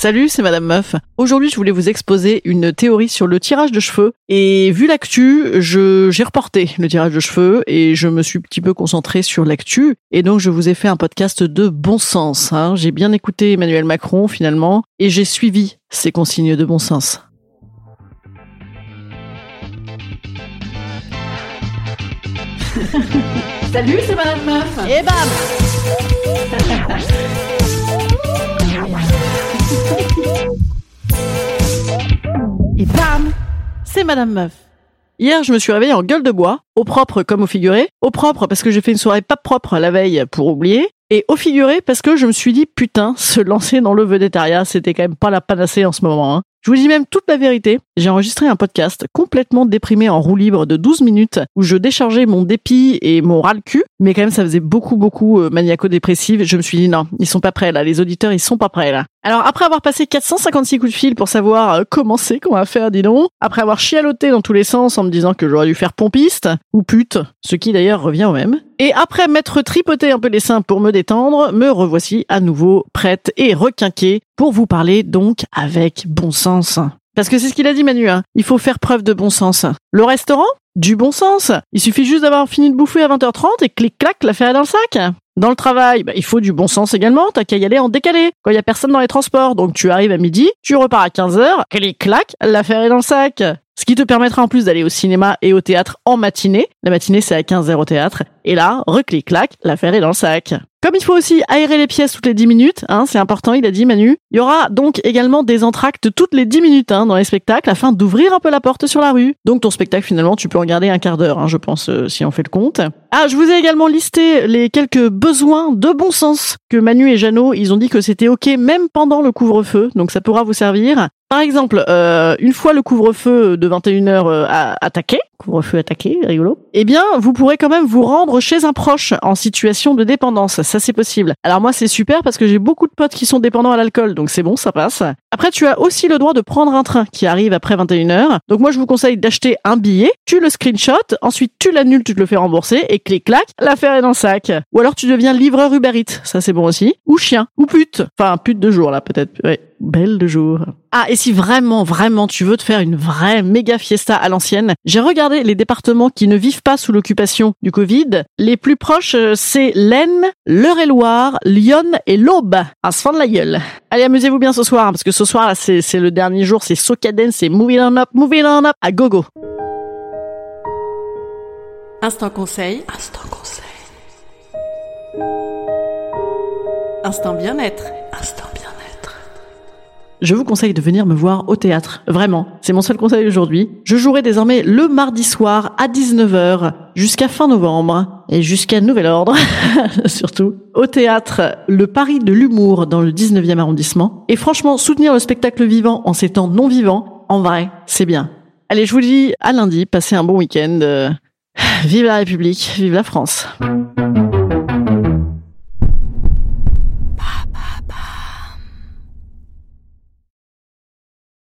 Salut, c'est Madame Meuf. Aujourd'hui, je voulais vous exposer une théorie sur le tirage de cheveux. Et vu l'actu, je, j'ai reporté le tirage de cheveux et je me suis un petit peu concentré sur l'actu. Et donc, je vous ai fait un podcast de bon sens. Hein. J'ai bien écouté Emmanuel Macron, finalement, et j'ai suivi ses consignes de bon sens. Salut, c'est Madame Meuf. Et bam Et bam C'est Madame Meuf. Hier, je me suis réveillée en gueule de bois, au propre comme au figuré. Au propre parce que j'ai fait une soirée pas propre la veille pour oublier. Et au figuré parce que je me suis dit, putain, se lancer dans le vedettariat, c'était quand même pas la panacée en ce moment. Hein. Je vous dis même toute la vérité. J'ai enregistré un podcast complètement déprimé en roue libre de 12 minutes où je déchargeais mon dépit et mon ras le cul. Mais quand même, ça faisait beaucoup, beaucoup euh, maniaco-dépressif. Je me suis dit non, ils sont pas prêts là. Les auditeurs, ils sont pas prêts là. Alors après avoir passé 456 coups de fil pour savoir euh, comment c'est qu'on va faire, dis donc, après avoir chialoté dans tous les sens en me disant que j'aurais dû faire pompiste ou pute, ce qui d'ailleurs revient au même, et après m'être tripoté un peu les seins pour me détendre, me revoici à nouveau prête et requinquée pour vous parler donc avec bon sens. Parce que c'est ce qu'il a dit Manu, hein. il faut faire preuve de bon sens. Le restaurant? Du bon sens. Il suffit juste d'avoir fini de bouffer à 20h30 et clic-clac, l'affaire est dans le sac. Dans le travail, bah, il faut du bon sens également, t'as qu'à y aller en décalé, quand il y a personne dans les transports. Donc tu arrives à midi, tu repars à 15h, clic-clac, l'affaire est dans le sac. Ce qui te permettra en plus d'aller au cinéma et au théâtre en matinée. La matinée, c'est à 15h au théâtre. Et là, reclic-clac, l'affaire est dans le sac. Comme il faut aussi aérer les pièces toutes les 10 minutes, hein, c'est important, il a dit Manu, il y aura donc également des entractes toutes les 10 minutes hein, dans les spectacles afin d'ouvrir un peu la porte sur la rue. Donc ton spectacle finalement, tu peux regarder un quart d'heure, hein, je pense, euh, si on fait le compte. Ah, je vous ai également listé les quelques besoins de bon sens que Manu et Jeannot, ils ont dit que c'était ok même pendant le couvre-feu, donc ça pourra vous servir. Par exemple, euh, une fois le couvre-feu de 21h euh, attaqué, couvre-feu attaqué, rigolo, eh bien, vous pourrez quand même vous rendre chez un proche en situation de dépendance. Ça, c'est possible. Alors moi, c'est super parce que j'ai beaucoup de potes qui sont dépendants à l'alcool, donc c'est bon, ça passe. Après, tu as aussi le droit de prendre un train qui arrive après 21h. Donc moi, je vous conseille d'acheter un billet, tu le screenshot, ensuite tu l'annules, tu te le fais rembourser, et clic-clac, l'affaire est dans le sac. Ou alors tu deviens livreur Uber Eats, ça c'est bon aussi. Ou chien, ou pute. Enfin, pute de jour, là, peut-être. Ouais, belle de jour. Ah, et si vraiment, vraiment, tu veux te faire une vraie méga fiesta à l'ancienne, j'ai regardé les départements qui ne vivent pas sous l'occupation du Covid. Les plus proches, euh, c'est l'Aisne, l'Eure-et-Loire, Lyon et l'Aube. À se fendre la gueule. Allez, amusez-vous bien ce soir, hein, parce que ce soir, là, c'est le dernier jour, c'est Socaden, c'est Moving On Up, Moving On Up, à gogo. Instant conseil. Instant conseil. Instant bien-être. Instant bien-être. Je vous conseille de venir me voir au théâtre. Vraiment. C'est mon seul conseil aujourd'hui. Je jouerai désormais le mardi soir à 19h jusqu'à fin novembre et jusqu'à nouvel ordre, surtout, au théâtre Le Paris de l'humour dans le 19e arrondissement. Et franchement, soutenir le spectacle vivant en ces temps non vivants, en vrai, c'est bien. Allez, je vous dis à lundi, passez un bon week-end. Euh, Vive la République, vive la France.